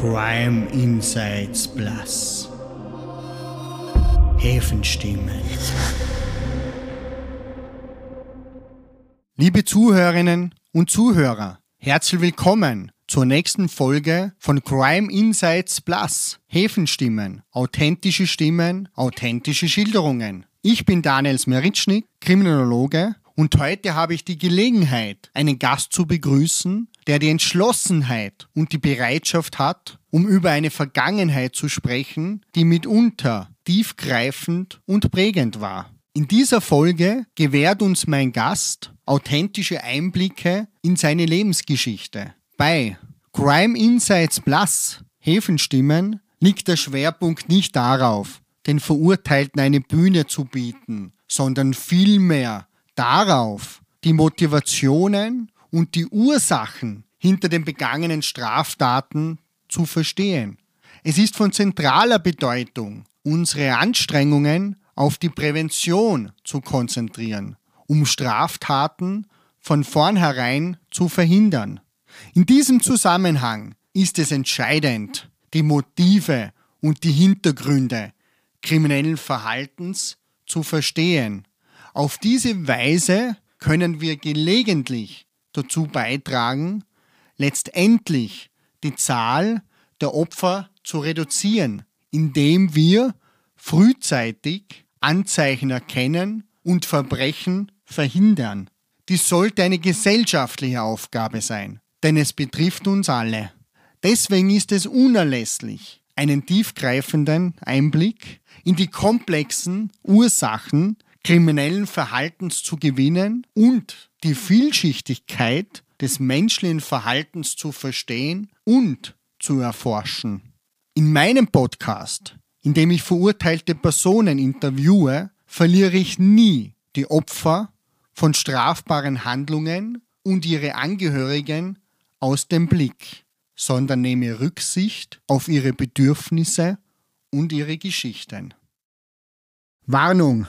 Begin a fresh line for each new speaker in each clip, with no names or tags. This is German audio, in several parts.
Crime Insights Plus. Häfenstimmen. Liebe Zuhörerinnen und Zuhörer, herzlich willkommen zur nächsten Folge von Crime Insights Plus. Häfenstimmen, authentische Stimmen, authentische Schilderungen. Ich bin Daniel Smeritschnik, Kriminologe und heute habe ich die Gelegenheit, einen Gast zu begrüßen, der die Entschlossenheit und die Bereitschaft hat, um über eine Vergangenheit zu sprechen, die mitunter tiefgreifend und prägend war. In dieser Folge gewährt uns mein Gast authentische Einblicke in seine Lebensgeschichte. Bei Crime Insights Plus Häfenstimmen liegt der Schwerpunkt nicht darauf, den Verurteilten eine Bühne zu bieten, sondern vielmehr darauf, die Motivationen und die Ursachen hinter den begangenen Straftaten zu verstehen. Es ist von zentraler Bedeutung, unsere Anstrengungen auf die Prävention zu konzentrieren, um Straftaten von vornherein zu verhindern. In diesem Zusammenhang ist es entscheidend, die Motive und die Hintergründe kriminellen Verhaltens zu verstehen. Auf diese Weise können wir gelegentlich dazu beitragen, letztendlich die Zahl der Opfer zu reduzieren, indem wir frühzeitig Anzeichen erkennen und Verbrechen verhindern. Dies sollte eine gesellschaftliche Aufgabe sein, denn es betrifft uns alle. Deswegen ist es unerlässlich, einen tiefgreifenden Einblick in die komplexen Ursachen kriminellen Verhaltens zu gewinnen und die Vielschichtigkeit des menschlichen Verhaltens zu verstehen und zu erforschen. In meinem Podcast, in dem ich verurteilte Personen interviewe, verliere ich nie die Opfer von strafbaren Handlungen und ihre Angehörigen aus dem Blick, sondern nehme Rücksicht auf ihre Bedürfnisse und ihre Geschichten. Warnung!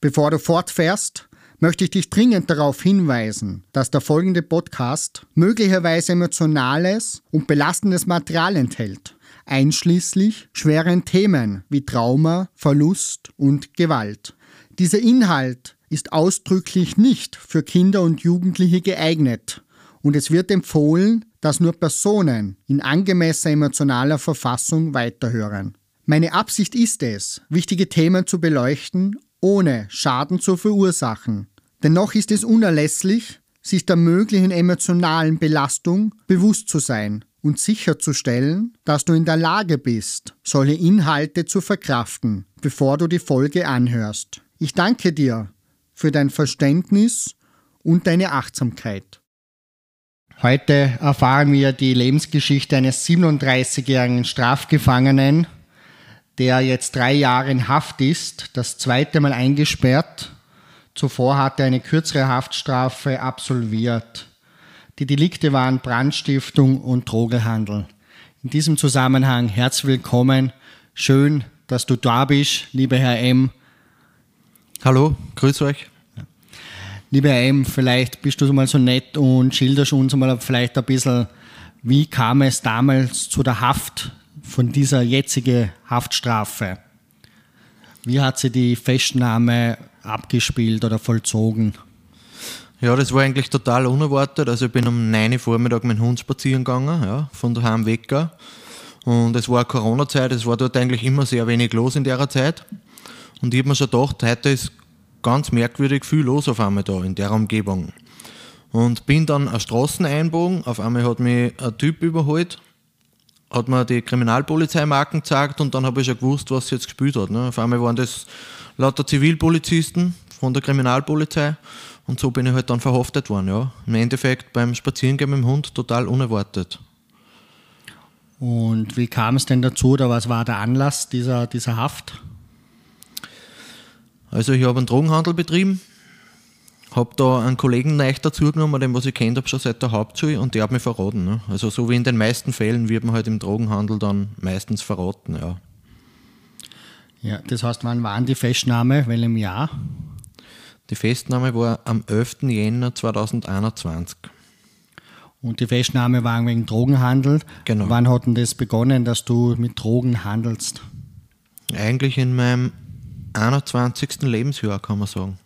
Bevor du fortfährst, möchte ich dich dringend darauf hinweisen, dass der folgende Podcast möglicherweise emotionales und belastendes Material enthält, einschließlich schweren Themen wie Trauma, Verlust und Gewalt. Dieser Inhalt ist ausdrücklich nicht für Kinder und Jugendliche geeignet und es wird empfohlen, dass nur Personen in angemessener emotionaler Verfassung weiterhören. Meine Absicht ist es, wichtige Themen zu beleuchten ohne Schaden zu verursachen. Dennoch ist es unerlässlich, sich der möglichen emotionalen Belastung bewusst zu sein und sicherzustellen, dass du in der Lage bist, solche Inhalte zu verkraften, bevor du die Folge anhörst. Ich danke dir für dein Verständnis und deine Achtsamkeit. Heute erfahren wir die Lebensgeschichte eines 37-jährigen Strafgefangenen, der jetzt drei Jahre in Haft ist, das zweite Mal eingesperrt. Zuvor hat er eine kürzere Haftstrafe absolviert. Die Delikte waren Brandstiftung und Drogenhandel. In diesem Zusammenhang herzlich willkommen. Schön, dass du da bist, lieber Herr M.
Hallo, grüß euch.
Lieber Herr M, vielleicht bist du mal so nett und schilderst uns mal vielleicht ein bisschen, wie kam es damals zu der Haft von dieser jetzigen Haftstrafe. Wie hat sie die Festnahme abgespielt oder vollzogen?
Ja, das war eigentlich total unerwartet. Also ich bin um 9 Uhr Vormittag mit dem Hund spazieren gegangen, ja, von daheim weg. Und es war Corona-Zeit, es war dort eigentlich immer sehr wenig los in der Zeit. Und ich habe mir schon gedacht, heute ist ganz merkwürdig viel los auf einmal da in der Umgebung. Und bin dann eine Straßen einbogen, auf einmal hat mich ein Typ überholt hat mir die Kriminalpolizeimarken gezeigt und dann habe ich schon gewusst, was sie jetzt gespielt hat. Ne? Auf einmal waren das lauter Zivilpolizisten von der Kriminalpolizei und so bin ich halt dann verhaftet worden. Ja. Im Endeffekt beim Spazierengehen mit dem Hund total unerwartet.
Und wie kam es denn dazu oder was war der Anlass dieser, dieser Haft?
Also ich habe einen Drogenhandel betrieben habe da einen Kollegen neu dazugenommen, den was ich kennt habe schon seit der Hauptschule und der hat mich verraten. Ne? Also so wie in den meisten Fällen wird man halt im Drogenhandel dann meistens verraten, ja.
Ja, das heißt, wann war die Festnahme? Welchem Jahr?
Die Festnahme war am 11. Jänner 2021.
Und die Festnahme war wegen Drogenhandel.
Genau.
Wann hat denn das begonnen, dass du mit Drogen handelst?
Eigentlich in meinem 21. Lebensjahr, kann man sagen.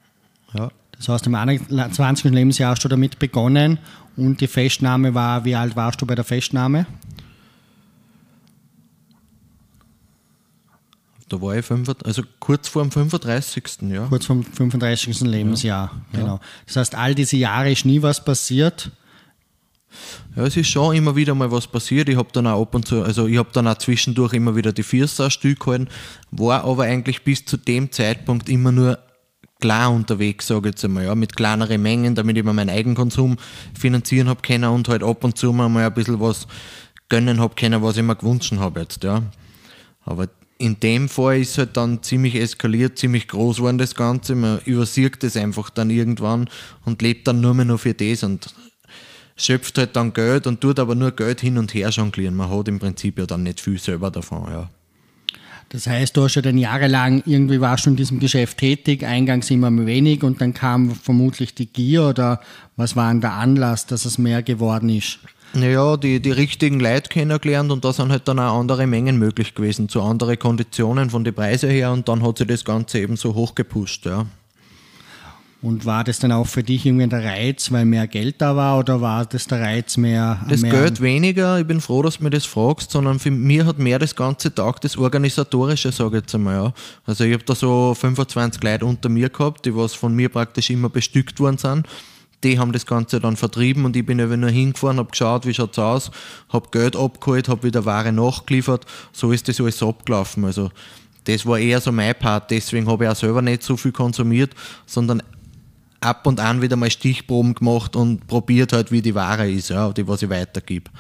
Ja.
Das heißt, im 21. Lebensjahr hast du damit begonnen und die Festnahme war, wie alt warst du bei der Festnahme?
Da war ich 35, also kurz vor dem 35. Ja.
Kurz vom 35. Lebensjahr, genau. Das heißt, all diese Jahre ist nie was passiert.
Ja, es ist schon immer wieder mal was passiert. Ich habe dann auch ab und zu, also ich habe dann auch zwischendurch immer wieder die Vierser Stück gehalten, war aber eigentlich bis zu dem Zeitpunkt immer nur klar unterwegs, sage ich jetzt einmal, ja, mit kleineren Mengen, damit ich mir meinen Eigenkonsum finanzieren habe können und halt ab und zu mal ein bisschen was gönnen habe können, was ich mir gewünscht habe jetzt, ja. Aber in dem Fall ist halt dann ziemlich eskaliert, ziemlich groß geworden das Ganze. Man übersieht das einfach dann irgendwann und lebt dann nur mehr noch für das und schöpft halt dann Geld und tut aber nur Geld hin und her jonglieren. Man hat im Prinzip ja dann nicht viel selber davon, ja.
Das heißt, du hast ja dann jahrelang, irgendwie warst du in diesem Geschäft tätig, eingangs immer wenig und dann kam vermutlich die Gier oder was war denn der Anlass, dass es mehr geworden ist?
Naja, die, die richtigen Leute kennengelernt und da sind halt dann auch andere Mengen möglich gewesen, zu anderen Konditionen von den Preisen her und dann hat sich das Ganze eben so hochgepusht, ja.
Und war das dann auch für dich irgendwie der Reiz, weil mehr Geld da war oder war das der Reiz mehr?
Das
mehr
Geld weniger, ich bin froh, dass du mir das fragst, sondern für mich hat mehr das ganze Tag das Organisatorische, sage ich jetzt einmal. Ja. Also ich habe da so 25 Leute unter mir gehabt, die was von mir praktisch immer bestückt worden sind. Die haben das Ganze dann vertrieben und ich bin eben nur hingefahren, habe geschaut, wie schaut es aus, habe Geld abgeholt, habe wieder Ware nachgeliefert. So ist das alles abgelaufen. Also das war eher so mein Part, deswegen habe ich auch selber nicht so viel konsumiert, sondern ab und an wieder mal Stichproben gemacht und probiert halt, wie die Ware ist, ja, die was ich weitergebe.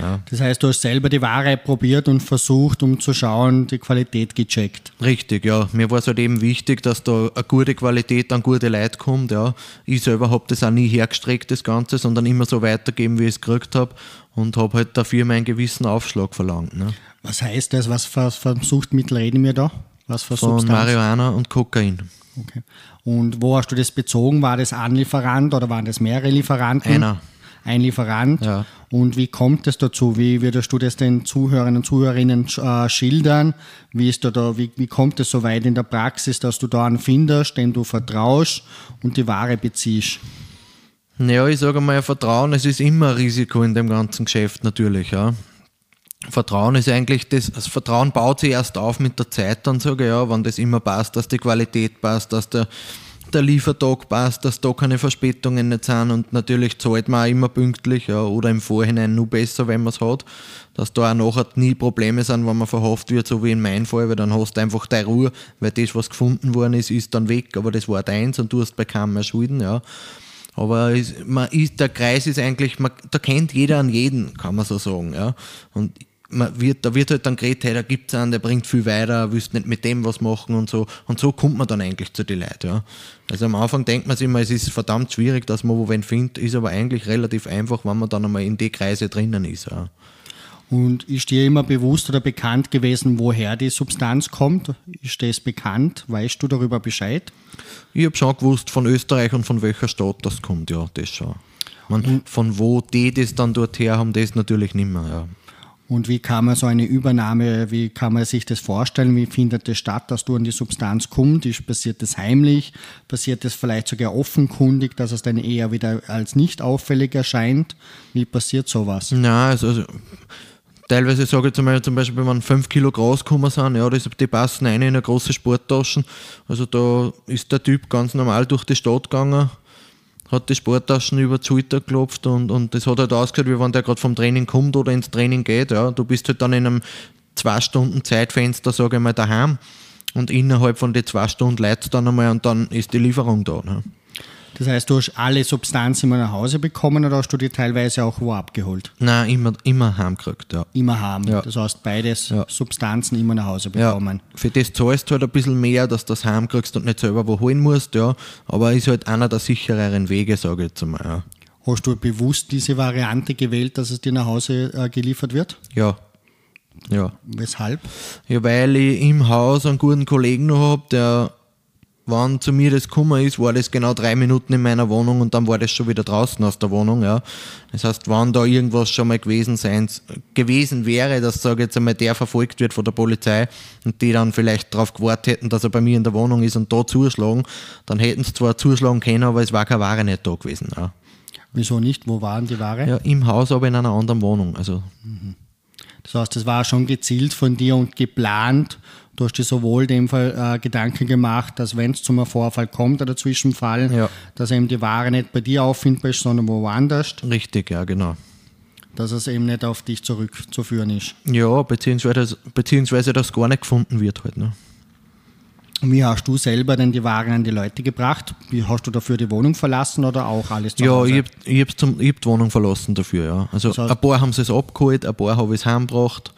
Ja.
Das heißt, du hast selber die Ware probiert und versucht, um zu schauen, die Qualität gecheckt.
Richtig, ja. Mir war es halt eben wichtig, dass da eine gute Qualität an gute Leute kommt. Ja. Ich selber habe das auch nie hergestreckt, das Ganze, sondern immer so weitergeben, wie ich es gekriegt habe und habe halt dafür meinen gewissen Aufschlag verlangt. Ne.
Was heißt das? Was für, für Suchtmittel reden wir da? Was für
Von
Substanz?
Marihuana und Kokain.
Okay. Und wo hast du das bezogen? War das ein Lieferant oder waren das mehrere Lieferanten?
Einer.
Ein Lieferant.
Ja.
Und wie kommt es dazu? Wie würdest du das den Zuhörern und Zuhörerinnen äh, schildern? Wie, ist da, da, wie, wie kommt es so weit in der Praxis, dass du da einen findest, den du vertraust und die Ware beziehst?
Naja, ich sage mal, Vertrauen, es ist immer ein Risiko in dem ganzen Geschäft natürlich, ja. Vertrauen ist eigentlich, das, das Vertrauen baut sich erst auf mit der Zeit, dann sage ich, ja, wenn das immer passt, dass die Qualität passt, dass der, der Liefertag passt, dass da keine Verspätungen nicht sind und natürlich zahlt man auch immer pünktlich ja, oder im Vorhinein nur besser, wenn man es hat, dass da auch nachher nie Probleme sind, wenn man verhaftet wird, so wie in meinem Fall, weil dann hast du einfach deine Ruhe, weil das, was gefunden worden ist, ist dann weg, aber das war deins und du hast bei keinem mehr Schulden, ja. Aber es, man ist, der Kreis ist eigentlich, man, da kennt jeder an jeden, kann man so sagen. Ja. Und wird, da wird halt dann geredet, hey, da gibt es einen, der bringt viel weiter, willst nicht mit dem was machen und so. Und so kommt man dann eigentlich zu den Leuten. Ja. Also am Anfang denkt man sich immer, es ist verdammt schwierig, dass man wo wen findet, ist aber eigentlich relativ einfach, wenn man dann einmal in die Kreise drinnen ist. Ja.
Und ist dir immer bewusst oder bekannt gewesen, woher die Substanz kommt? Ist das bekannt? Weißt du darüber Bescheid?
Ich habe schon gewusst von Österreich und von welcher Stadt das kommt, ja, das schon. Man, von wo die das dann dort her haben, das natürlich nicht mehr, ja.
Und wie kann man so eine Übernahme, wie kann man sich das vorstellen? Wie findet das statt, dass du an die Substanz kommst? Ist, passiert das heimlich? Passiert das vielleicht sogar offenkundig, dass es dann eher wieder als nicht auffällig erscheint? Wie passiert sowas?
Nein, also, also teilweise sage ich zum Beispiel, zum Beispiel wenn 5 Kilo groß gekommen sind, ja, die passen rein in eine große Sporttaschen. Also da ist der Typ ganz normal durch die Stadt gegangen, hat die Sporttaschen über die Schulter geklopft und, und das hat halt ausgehört, wie wenn der gerade vom Training kommt oder ins Training geht. Ja. Du bist halt dann in einem zwei Stunden Zeitfenster, sage ich mal, daheim und innerhalb von den zwei Stunden leitet dann einmal und dann ist die Lieferung da. Ne.
Das heißt, du hast alle Substanzen immer nach Hause bekommen oder hast du dir teilweise auch wo abgeholt?
Nein, immer, immer heimgekriegt, ja.
Immer haben.
Ja.
Das heißt, beides
Ja.
Substanzen immer nach Hause
Ja,
bekommen.
für das zahlst du halt ein bisschen mehr, dass du das heimkriegst und nicht selber wo holen musst, ja. Aber ist halt einer der sichereren Wege, sage ich jetzt einmal, ja.
Hast du bewusst diese Variante gewählt, dass es dir nach Hause äh, geliefert wird?
Ja. Ja.
Weshalb?
Ja, weil ich im Haus einen guten Kollegen noch habe, der wann zu mir das gekommen ist, war das genau drei Minuten in meiner Wohnung und dann war das schon wieder draußen aus der Wohnung. Ja. Das heißt, wann da irgendwas schon mal gewesen sein, gewesen wäre, dass sage jetzt einmal der verfolgt wird von der Polizei und die dann vielleicht darauf gewartet hätten, dass er bei mir in der Wohnung ist und da zuschlagen, dann hätten sie zwar zuschlagen können, aber es war keine Ware nicht da gewesen. Ja.
Wieso nicht? Wo waren die Ware?
Ja, im Haus, aber in einer anderen Wohnung. Also.
Mhm. Das heißt, das war schon gezielt von dir und geplant. Du hast dir sowohl dem Fall äh, Gedanken gemacht, dass wenn es zum Vorfall kommt oder Zwischenfall, ja. dass eben die Ware nicht bei dir auffindbar ist, sondern woanders.
Richtig, ja, genau.
Dass es eben nicht auf dich zurückzuführen ist.
Ja, beziehungsweise, beziehungsweise dass gar nicht gefunden wird halt. Ne?
Wie hast du selber denn die Waren an die Leute gebracht? Wie hast du dafür die Wohnung verlassen oder auch alles
zu Ja, ich habe hab die Wohnung verlassen dafür, ja. Also das heißt, ein paar haben es abgeholt, ein paar habe ich es heimgebracht.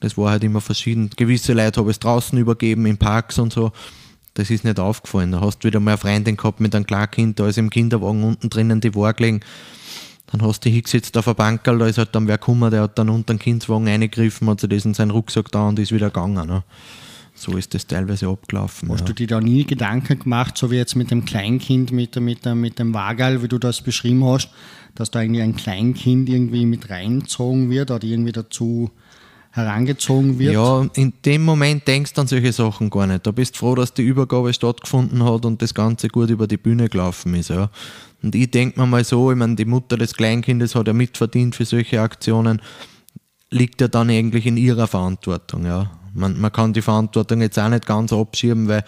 Das war halt immer verschieden. Gewisse Leute habe es draußen übergeben, in Parks und so. Das ist nicht aufgefallen. Da hast du wieder mal eine Freundin gehabt mit einem Kleinkind, da ist im Kinderwagen unten drinnen die Ware gelegen. Dann hast du dich hingesetzt auf ein Bankerl, da ist halt dann wer gekommen, der hat dann unter den Kindswagen eingegriffen, hat sich das in seinen Rucksack da und ist wieder gegangen. Ne? so ist das teilweise abgelaufen.
Hast ja. du dir da nie Gedanken gemacht, so wie jetzt mit dem Kleinkind, mit, mit, mit dem Wagal, wie du das beschrieben hast, dass da irgendwie ein Kleinkind irgendwie mit reingezogen wird oder irgendwie dazu herangezogen wird?
Ja, in dem Moment denkst du an solche Sachen gar nicht. Da bist du froh, dass die Übergabe stattgefunden hat und das Ganze gut über die Bühne gelaufen ist. Ja. Und ich denke mir mal so, ich meine, die Mutter des Kleinkindes hat ja mitverdient für solche Aktionen, liegt ja dann eigentlich in ihrer Verantwortung. Ja. Man, man kann die Verantwortung jetzt auch nicht ganz abschieben, weil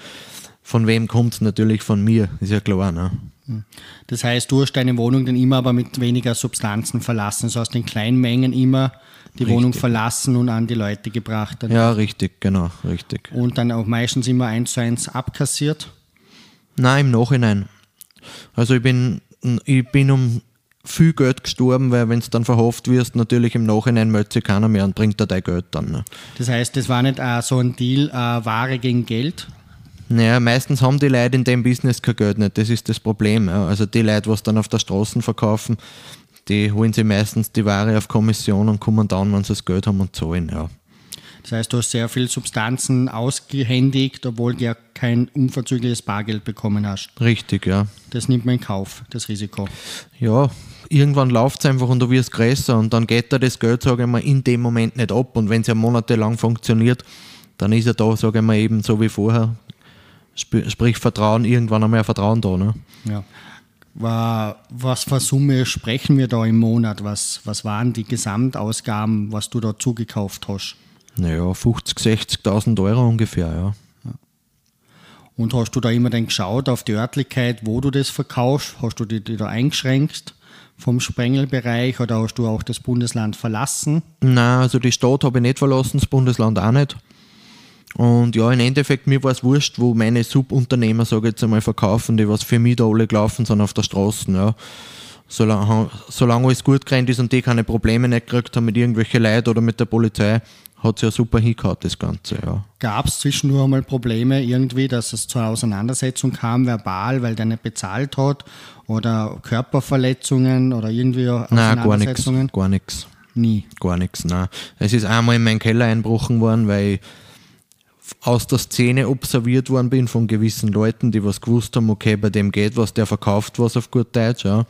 von wem kommt es natürlich von mir, ist ja klar. Ne?
Hm. Das heißt, du hast deine Wohnung dann immer aber mit weniger Substanzen verlassen, so aus den kleinen Mengen immer die richtig. Wohnung verlassen und an die Leute gebracht.
Dann. Ja, richtig, genau, richtig.
Und dann auch meistens immer eins zu eins abkassiert?
Nein, im Nachhinein. Also ich bin, ich bin um viel Geld gestorben, weil wenn du dann verhofft wirst, natürlich im Nachhinein meldet sich keiner mehr und bringt dir dein Geld dann. Ne?
Das heißt, das war nicht äh, so ein Deal, äh, Ware gegen Geld?
Naja, meistens haben die Leute in dem Business kein Geld nicht, das ist das Problem. Ja. Also die Leute, was dann auf der Straße verkaufen, die holen sich meistens die Ware auf Kommission und kommen dann, wenn sie das Geld haben und zahlen. Ja.
Das heißt, du hast sehr viel Substanzen ausgehändigt, obwohl du ja kein unverzügliches Bargeld bekommen hast.
Richtig, ja.
Das nimmt man in Kauf, das Risiko.
Ja, irgendwann läuft es einfach und du wirst größer und dann geht da das Geld, sage ich mal, in dem Moment nicht ab. Und wenn es ja monatelang funktioniert, dann ist ja da, sage ich mal, eben so wie vorher. Sprich Vertrauen, irgendwann einmal Vertrauen da. Ne?
Ja. Was für Summe sprechen wir da im Monat? Was, was waren die Gesamtausgaben, was du da zugekauft hast?
Naja, 50.000, 60.000 Euro ungefähr, ja.
Und hast du da immer dann geschaut auf die Örtlichkeit, wo du das verkaufst? Hast du die, die da eingeschränkt vom Sprengelbereich oder hast du auch das Bundesland verlassen?
Nein, also die Stadt habe ich nicht verlassen, das Bundesland auch nicht. Und ja, im Endeffekt, mir war es wurscht, wo meine Subunternehmer, sage ich jetzt einmal, verkaufen, die was für mich da alle gelaufen sind auf der Straße. Ja. Solange, solange alles gut gerannt ist und die keine Probleme nicht gekriegt haben mit irgendwelchen Leuten oder mit der Polizei, hat es ja super hingehauen, das Ganze, ja.
Gab es zwischendurch einmal Probleme irgendwie, dass es zur Auseinandersetzung kam, verbal, weil der nicht bezahlt hat? Oder Körperverletzungen oder irgendwie
Auseinandersetzungen? Nein, gar nichts. Nie? Gar nichts, nein. Es ist einmal in meinen Keller einbrochen worden, weil ich aus der Szene observiert worden bin von gewissen Leuten, die was gewusst haben, okay, bei dem geht was, der verkauft was auf gut Deutsch, ja.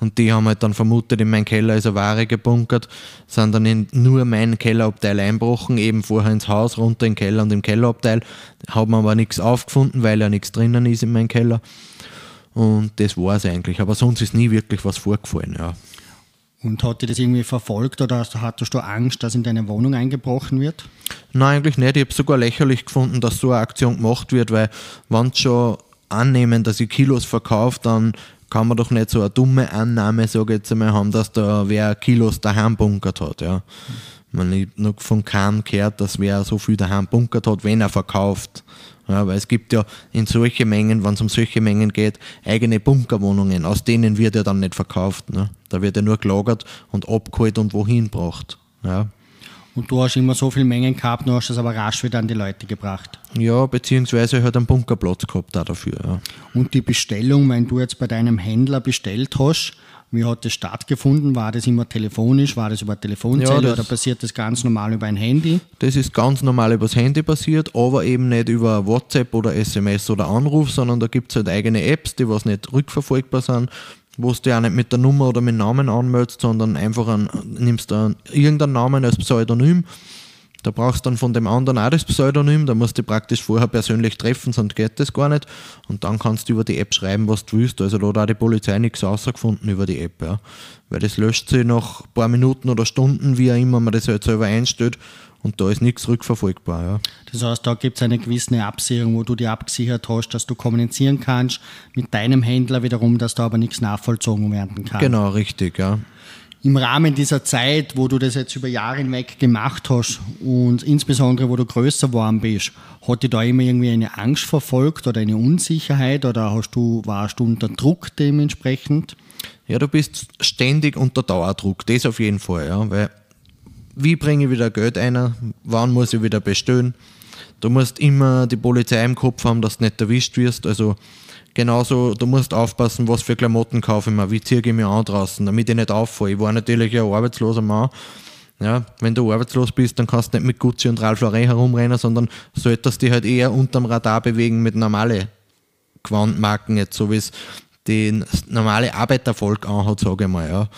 Und die haben halt dann vermutet, in meinem Keller ist eine Ware gebunkert, sind dann in nur meinen Kellerabteil einbrochen, eben vorher ins Haus, runter in den Keller und im Kellerabteil. Haben aber nichts aufgefunden, weil ja nichts drinnen ist in meinem Keller. Und das war es eigentlich. Aber sonst ist nie wirklich was vorgefallen, ja.
Und hat dich das irgendwie verfolgt oder hattest du Angst, dass in deine Wohnung eingebrochen wird?
Nein, eigentlich nicht. Ich habe sogar lächerlich gefunden, dass so eine Aktion gemacht wird, weil wenn sie schon annehmen, dass ich Kilos verkaufe, dann kann man doch nicht so eine dumme Annahme, sage ich jetzt einmal, haben, dass da wer Kilos daheim bunkert hat. Ja. Man habe noch von keinem gehört, dass wer so viel daheim bunkert hat, wenn er verkauft. Ja, weil es gibt ja in solche Mengen, wenn es um solche Mengen geht, eigene Bunkerwohnungen, aus denen wird ja dann nicht verkauft. Ne? Da wird ja nur gelagert und abgeholt und wohin gebracht. Ja.
Und du hast immer so viele Mengen gehabt, du hast es aber rasch wieder an die Leute gebracht.
Ja, beziehungsweise halt einen Bunkerplatz gehabt da dafür. Ja.
Und die Bestellung, wenn du jetzt bei deinem Händler bestellt hast, Wie hat das stattgefunden? War das immer telefonisch? War das über Telefonzelle
Ja,
oder
das-
passiert das ganz normal über ein Handy?
Das ist ganz normal übers Handy passiert, aber eben nicht über WhatsApp oder SMS oder Anruf, sondern da gibt es halt eigene Apps, die was nicht rückverfolgbar sind, wo du dich auch nicht mit der Nummer oder mit dem Namen anmeldest, sondern einfach einen, nimmst dann irgendeinen Namen als Pseudonym. Da brauchst du dann von dem anderen auch das Pseudonym, da musst du dich praktisch vorher persönlich treffen, sonst geht das gar nicht. Und dann kannst du über die App schreiben, was du willst. Also da hat auch die Polizei nichts rausgefunden über die App. Ja. Weil das löscht sich nach ein paar Minuten oder Stunden, wie auch immer man das halt selber einstellt. Und da ist nichts rückverfolgbar. Ja.
Das heißt, da gibt es eine gewisse Absicherung, wo du dir abgesichert hast, dass du kommunizieren kannst mit deinem Händler wiederum, dass da aber nichts nachvollzogen werden kann.
Genau, richtig, ja.
Im Rahmen dieser Zeit, wo du das jetzt über Jahre hinweg gemacht hast und insbesondere wo du größer geworden bist, hat dich da immer irgendwie eine Angst verfolgt oder eine Unsicherheit oder hast du, warst du unter Druck dementsprechend?
Ja, du bist ständig unter Dauerdruck, das auf jeden Fall, ja. Weil wie bringe ich wieder Geld ein? Wann muss ich wieder bestellen? Du musst immer die Polizei im Kopf haben, dass du nicht erwischt wirst. Also genauso, du musst aufpassen, was für Klamotten kaufe ich mir, wie ziehe ich mich an draußen, damit ich nicht auffalle. Ich war natürlich ein arbeitsloser Mann. Ja, wenn du arbeitslos bist, dann kannst du nicht mit Gucci und Ralph Lauren herumrennen, sondern solltest dich halt eher unterm Radar bewegen mit normalen Gewandmarken, jetzt so wie es die normale Arbeitervolk anhat, sage ich mal. Ja.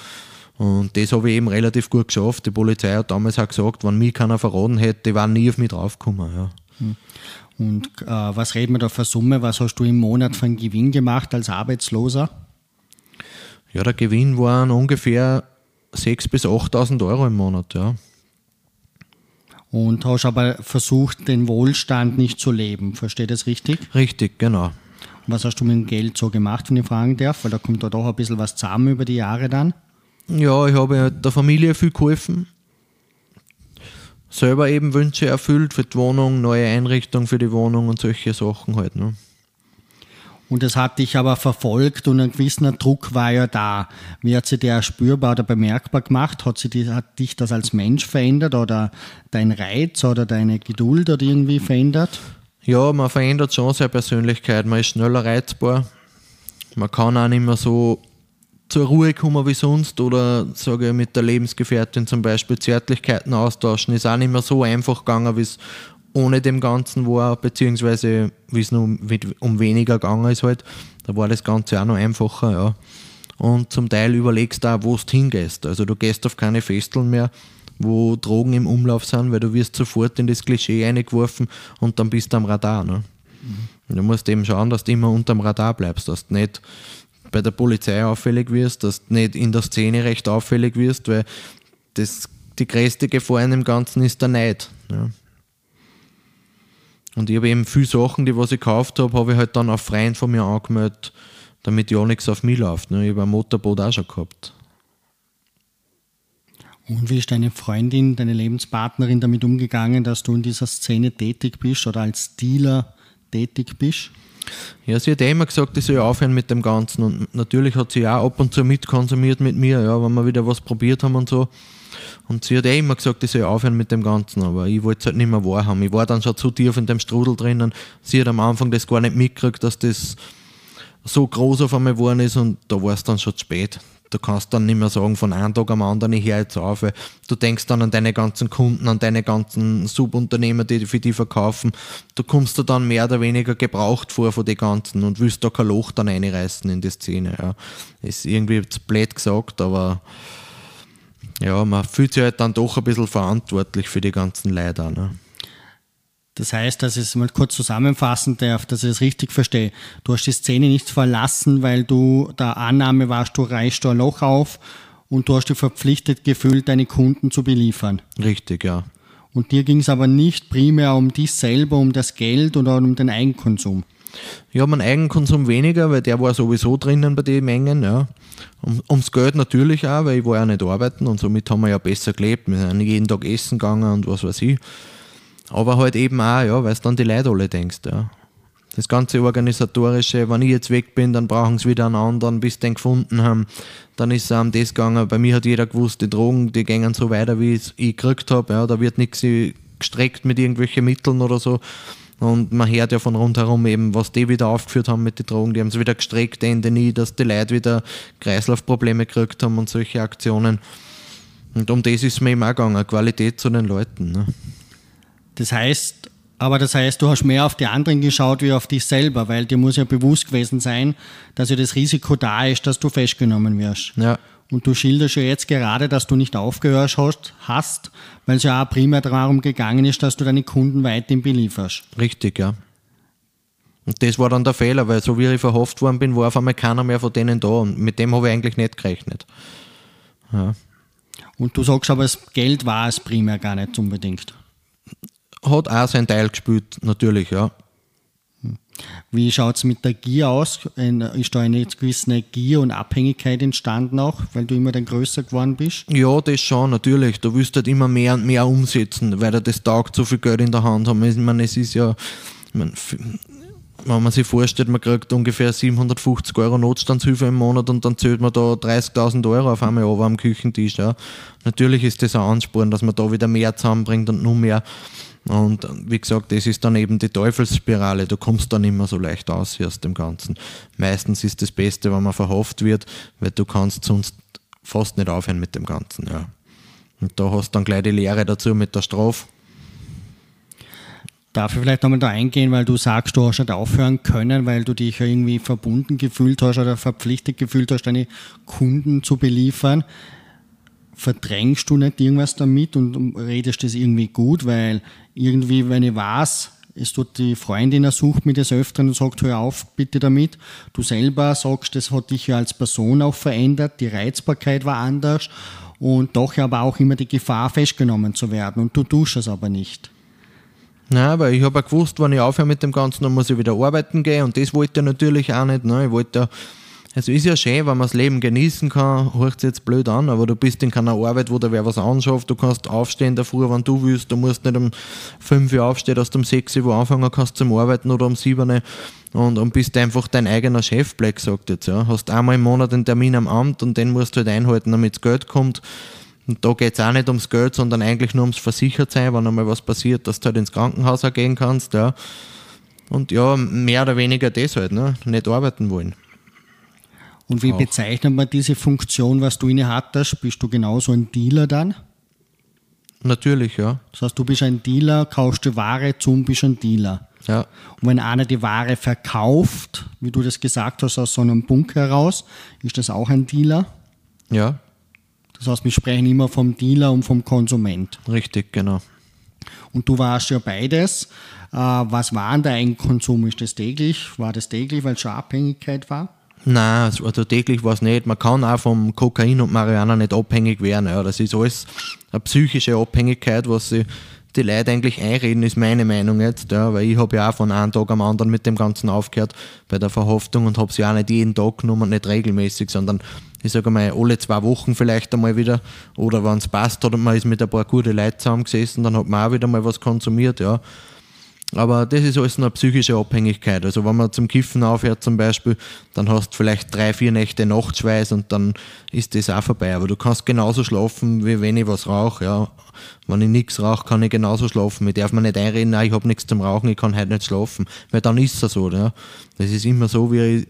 Und das habe ich eben relativ gut geschafft. Die Polizei hat damals auch gesagt, wenn mich keiner verraten hätte, die waren nie auf mich draufgekommen. Ja.
Und äh, was reden wir da für Summe? Was hast du im Monat für einen Gewinn gemacht als Arbeitsloser?
ja, der Gewinn waren ungefähr 6.000 bis 8.000 Euro im Monat. Ja.
Und hast aber versucht, den Wohlstand nicht zu leben. Verstehe das richtig?
Richtig, genau.
Was hast du mit dem Geld so gemacht, wenn ich fragen darf? Weil da kommt da doch ein bisschen was zusammen über die Jahre dann.
Ja, ich habe der Familie viel geholfen. Selber eben Wünsche erfüllt für die Wohnung, neue Einrichtung für die Wohnung und solche Sachen halt. Ne?
Und das hat dich aber verfolgt und ein gewisser Druck war ja da. Wie hat sich der spürbar oder bemerkbar gemacht? Hat, sie die, hat dich das als Mensch verändert oder dein Reiz oder deine Geduld oder irgendwie verändert?
Ja, man verändert schon seine Persönlichkeit. Man ist schneller reizbar. Man kann auch nicht mehr so zur Ruhe kommen wie sonst oder sage ich, mit der Lebensgefährtin zum Beispiel Zärtlichkeiten austauschen. Ist auch nicht mehr so einfach gegangen, wie es ohne dem Ganzen war, beziehungsweise wie es nur um weniger gegangen ist halt. Da war das Ganze auch noch einfacher, ja. Und zum Teil überlegst du auch, wo du hingehst. Also du gehst auf keine Festeln mehr, wo Drogen im Umlauf sind, weil du wirst sofort in das Klischee eingeworfen und dann bist du am Radar. Ne? Und Du musst eben schauen, dass du immer unterm Radar bleibst, dass du nicht bei der Polizei auffällig wirst, dass du nicht in der Szene recht auffällig wirst, weil das, die größte Gefahr in dem Ganzen ist der Neid. Ja. Und ich habe eben viele Sachen, die was ich gekauft habe, habe ich halt dann auf Freien von mir angemeldet, damit ja nichts auf mich läuft. Ne? Ich habe ein Motorboot auch schon gehabt.
Und wie ist deine Freundin, deine Lebenspartnerin damit umgegangen, dass du in dieser Szene tätig bist oder als Dealer tätig bist?
Ja, sie hat eh immer gesagt, ich soll aufhören mit dem Ganzen. Und natürlich hat sie auch ab und zu mitkonsumiert mit mir, ja, wenn wir wieder was probiert haben und so. Und sie hat eh immer gesagt, ich soll aufhören mit dem Ganzen, aber ich wollte es halt nicht mehr wahrhaben. Ich war dann schon zu tief in dem Strudel drinnen. Sie hat am Anfang das gar nicht mitgekriegt, dass das so groß auf einmal geworden ist und da war es dann schon zu spät. Du kannst dann nicht mehr sagen, von einem Tag am anderen, ich höre jetzt auf. Weil du denkst dann an deine ganzen Kunden, an deine ganzen Subunternehmer, die für die verkaufen. Du kommst da dann mehr oder weniger gebraucht vor von den ganzen und willst da kein Loch dann einreißen in die Szene. Ja. Ist irgendwie zu blöd gesagt, aber ja, man fühlt sich halt dann doch ein bisschen verantwortlich für die ganzen Leute. Ne?
Das heißt, dass ich es mal kurz zusammenfassen darf, dass ich es richtig verstehe. Du hast die Szene nicht verlassen, weil du der Annahme warst, du reißt da ein Loch auf und du hast dich verpflichtet gefühlt, deine Kunden zu beliefern.
Richtig, ja.
Und dir ging es aber nicht primär um dich selber, um das Geld oder um den Eigenkonsum.
Ja, mein Eigenkonsum weniger, weil der war sowieso drinnen bei den Mengen. Ja. Um, ums Geld natürlich auch, weil ich war ja nicht arbeiten und somit haben wir ja besser gelebt. Wir sind jeden Tag essen gegangen und was weiß ich. Aber halt eben auch, ja, weil du dann die Leute alle denkst. Ja. Das ganze Organisatorische, wenn ich jetzt weg bin, dann brauchen sie wieder einen anderen, bis sie den gefunden haben. Dann ist es um das gegangen. Bei mir hat jeder gewusst, die Drogen, die gehen so weiter, wie ich es gekriegt habe. Ja. Da wird nichts gestreckt mit irgendwelchen Mitteln oder so. Und man hört ja von rundherum eben, was die wieder aufgeführt haben mit den Drogen. Die haben es wieder gestreckt, Ende nie, dass die Leute wieder Kreislaufprobleme gekriegt haben und solche Aktionen. Und um das ist mir eben auch gegangen, Qualität zu den Leuten. Ne?
Das heißt, aber das heißt, du hast mehr auf die anderen geschaut wie auf dich selber, weil dir muss ja bewusst gewesen sein, dass ja das Risiko da ist, dass du festgenommen wirst.
Ja.
Und du schilderst ja jetzt gerade, dass du nicht aufgehört hast, hast weil es ja auch primär darum gegangen ist, dass du deine Kunden weiterhin belieferst.
Richtig, ja. Und das war dann der Fehler, weil so wie ich verhofft worden bin, war auf einmal keiner mehr von denen da und mit dem habe ich eigentlich nicht gerechnet. Ja.
Und du sagst aber, das Geld war es primär gar nicht unbedingt.
Hat auch seinen Teil gespielt, natürlich, ja.
Wie schaut es mit der Gier aus? Ist da eine gewisse Gier und Abhängigkeit entstanden auch, weil du immer dann größer geworden bist?
Ja, das schon, natürlich. Du wirst halt immer mehr und mehr umsetzen, weil er das taugt, so viel Geld in der Hand haben. Ich meine, es ist ja, meine, wenn man sich vorstellt, man kriegt ungefähr 750 Euro Notstandshilfe im Monat und dann zählt man da 30.000 Euro auf einmal over am Küchentisch. Ja. Natürlich ist das ein Ansporn, dass man da wieder mehr zusammenbringt und nur mehr. Und wie gesagt, das ist dann eben die Teufelsspirale. Du kommst dann immer so leicht aus aus dem Ganzen. Meistens ist das Beste, wenn man verhofft wird, weil du kannst sonst fast nicht aufhören mit dem Ganzen. Ja. Und da hast du dann gleich die Lehre dazu mit der Strafe.
Darf ich vielleicht nochmal da eingehen, weil du sagst, du hast nicht aufhören können, weil du dich irgendwie verbunden gefühlt hast oder verpflichtet gefühlt hast, deine Kunden zu beliefern verdrängst du nicht irgendwas damit und redest das irgendwie gut, weil irgendwie, wenn ich weiß, es tut die Freundin ersucht mich des Öfteren und sagt, hör auf bitte damit. Du selber sagst, das hat dich ja als Person auch verändert, die Reizbarkeit war anders und doch aber auch immer die Gefahr, festgenommen zu werden und du tust es aber nicht.
Nein, weil ich habe ja gewusst, wenn ich aufhöre mit dem Ganzen, dann muss ich wieder arbeiten gehen und das wollte ich natürlich auch nicht. Ne? Ich wollte es ist ja schön, wenn man das Leben genießen kann, hört es jetzt blöd an, aber du bist in keiner Arbeit, wo da wer was anschafft, du kannst aufstehen davor, wenn du willst, du musst nicht um 5 Uhr aufstehen, dass du um 6 Uhr anfangen kannst zum Arbeiten oder um 7 Uhr und, und bist einfach dein eigener Chef, Black sagt jetzt, ja. Hast einmal im Monat einen Termin am Amt und den musst du halt einhalten, damit das Geld kommt. Und da geht es auch nicht ums Geld, sondern eigentlich nur ums Versichertsein, wenn einmal was passiert, dass du halt ins Krankenhaus auch gehen kannst, ja. Und ja, mehr oder weniger das halt, ne? Nicht arbeiten wollen.
Und wie auch. bezeichnet man diese Funktion, was du inne hattest? Bist du genauso ein Dealer dann?
Natürlich, ja.
Das heißt, du bist ein Dealer, kaufst du Ware zum, bist ein Dealer.
Ja.
Und wenn einer die Ware verkauft, wie du das gesagt hast, aus so einem Bunker heraus, ist das auch ein Dealer?
Ja.
Das heißt, wir sprechen immer vom Dealer und vom Konsument.
Richtig, genau.
Und du warst ja beides. Äh, was war denn der Eigenkonsum? Ist das täglich? War das täglich, weil es schon Abhängigkeit war?
Nein, also täglich war es nicht. Man kann auch vom Kokain und Marihuana nicht abhängig werden. Ja. Das ist alles eine psychische Abhängigkeit, was sie die Leute eigentlich einreden, ist meine Meinung jetzt. Ja, weil ich habe ja auch von einem Tag am anderen mit dem Ganzen aufgehört bei der Verhaftung und habe sie auch nicht jeden Tag genommen, nicht regelmäßig, sondern ich sage mal alle zwei Wochen vielleicht einmal wieder. Oder wenn es passt hat und man ist mit ein paar guten Leuten zusammengesessen, dann hat man auch wieder mal was konsumiert. Ja. Aber das ist alles eine psychische Abhängigkeit. Also wenn man zum Kiffen aufhört zum Beispiel, dann hast du vielleicht drei, vier Nächte Nachtschweiß und dann ist das auch vorbei. Aber du kannst genauso schlafen, wie wenn ich was rauche. Ja. Wenn ich nichts rauche, kann ich genauso schlafen. Ich darf mir nicht einreden, nein, ich habe nichts zum Rauchen, ich kann heute nicht schlafen. Weil dann ist es so. Ja. Das ist immer so, wie ich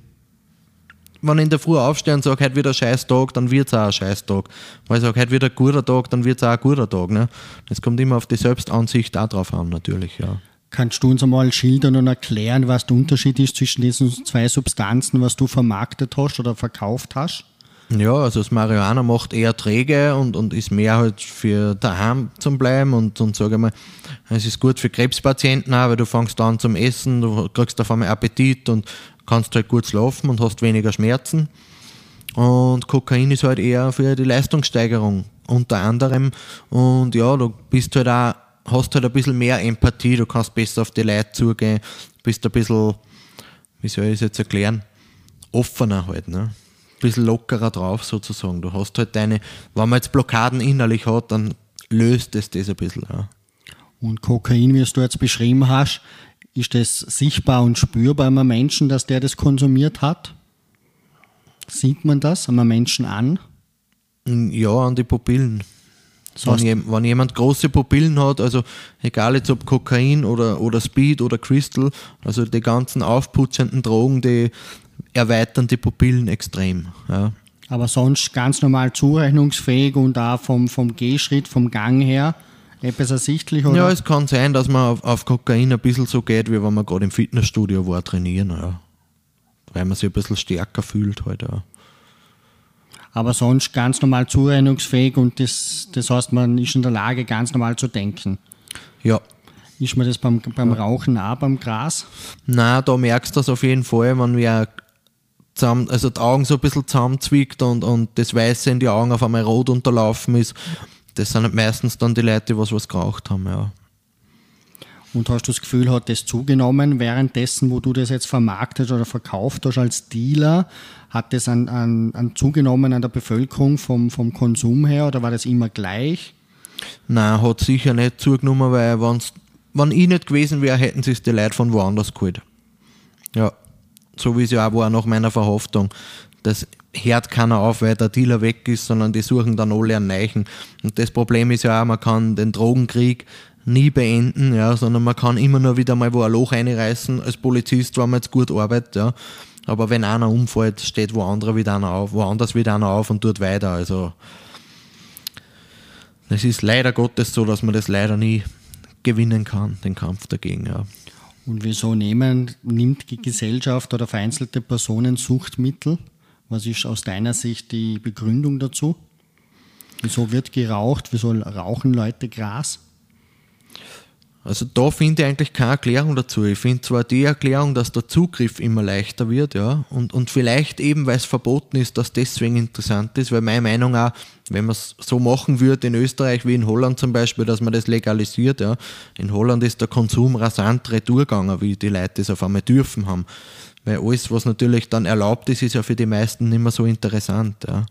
wenn ich in der Früh aufstehe und sage, heute wird ein scheiß Tag, dann wird es auch ein scheiß Tag. Wenn ich sage, heute wird ein guter Tag, dann wird es auch ein guter Tag. Ne? Das kommt immer auf die Selbstansicht auch drauf an, natürlich. Ja.
Kannst du uns einmal schildern und erklären, was der Unterschied ist zwischen diesen zwei Substanzen, was du vermarktet hast oder verkauft hast?
Ja, also das Marihuana macht eher träge und, und ist mehr halt für daheim zum Bleiben und, und sage mal, es ist gut für Krebspatienten auch, weil du fängst an zum Essen, du kriegst auf einmal Appetit und kannst halt gut schlafen und hast weniger Schmerzen. Und Kokain ist halt eher für die Leistungssteigerung unter anderem. Und ja, du bist halt auch hast halt ein bisschen mehr Empathie, du kannst besser auf die Leute zugehen, bist ein bisschen, wie soll ich es jetzt erklären, offener halt, ne? Ein bisschen lockerer drauf sozusagen. Du hast halt deine, wenn man jetzt Blockaden innerlich hat, dann löst es das ein bisschen. Ja.
Und Kokain, wie es du jetzt beschrieben hast, ist das sichtbar und spürbar einem Menschen, dass der das konsumiert hat? Sieht man das einem Menschen an?
Ja, an die Pupillen. Wenn, je, wenn, jemand große Pupillen hat, also egal jetzt ob Kokain oder, oder Speed oder Crystal, also die ganzen aufputschenden Drogen, die erweitern die Pupillen extrem. Ja.
Aber sonst ganz normal zurechnungsfähig und auch vom, vom Gehschritt, vom Gang her etwas ersichtlich? Oder?
Ja, es kann sein, dass man auf, auf Kokain ein bisschen so geht, wie wenn man gerade im Fitnessstudio war, trainieren. Ja. Weil man sich ein bisschen stärker fühlt heute. Halt, ja
aber sonst ganz normal zurechnungsfähig und das, das heißt, man ist in der Lage, ganz normal zu denken.
Ja.
Ist man das beim, beim Rauchen auch beim Gras?
Nein, da merkst du das auf jeden Fall, wenn wir zusammen, also die Augen so ein bisschen zusammenzwickt und, und das Weiße in die Augen auf einmal rot unterlaufen ist. Das sind meistens dann die Leute, die was, was geraucht haben, ja.
Und hast du das Gefühl, hat das zugenommen währenddessen, wo du das jetzt vermarktet oder verkauft hast als Dealer? Hat das an, an, an zugenommen an der Bevölkerung vom, vom Konsum her oder war das immer gleich?
Nein, hat sicher nicht zugenommen, weil wenn's, wenn ich nicht gewesen wäre, hätten sie es die Leute von woanders geholt. Ja, so wie es ja auch war nach meiner Verhaftung. Das hört keiner auf, weil der Dealer weg ist, sondern die suchen dann alle einen Neichen. Und das Problem ist ja auch, man kann den Drogenkrieg nie beenden, ja, sondern man kann immer nur wieder mal wo ein Loch einreißen als Polizist, wenn man jetzt gut arbeitet, ja. Aber wenn einer umfällt, steht wo wieder einer auf, woanders wieder einer auf und tut weiter. Also es ist leider Gottes so, dass man das leider nie gewinnen kann, den Kampf dagegen, ja.
Und wieso nehmen, nimmt die Gesellschaft oder vereinzelte Personen Suchtmittel? Was ist aus deiner Sicht die Begründung dazu? Wieso wird geraucht? Wieso rauchen Leute Gras?
Also da finde ich eigentlich keine Erklärung dazu. Ich finde zwar die Erklärung, dass der Zugriff immer leichter wird, ja, und, und vielleicht eben, weil es verboten ist, dass deswegen interessant ist, weil meine Meinung auch, wenn man es so machen würde in Österreich wie in Holland zum Beispiel, dass man das legalisiert, ja, in Holland ist der Konsum rasant retourgegangen, wie die Leute das auf einmal dürfen haben. Weil alles, was natürlich dann erlaubt ist, ist ja für die meisten nicht mehr so interessant, ja.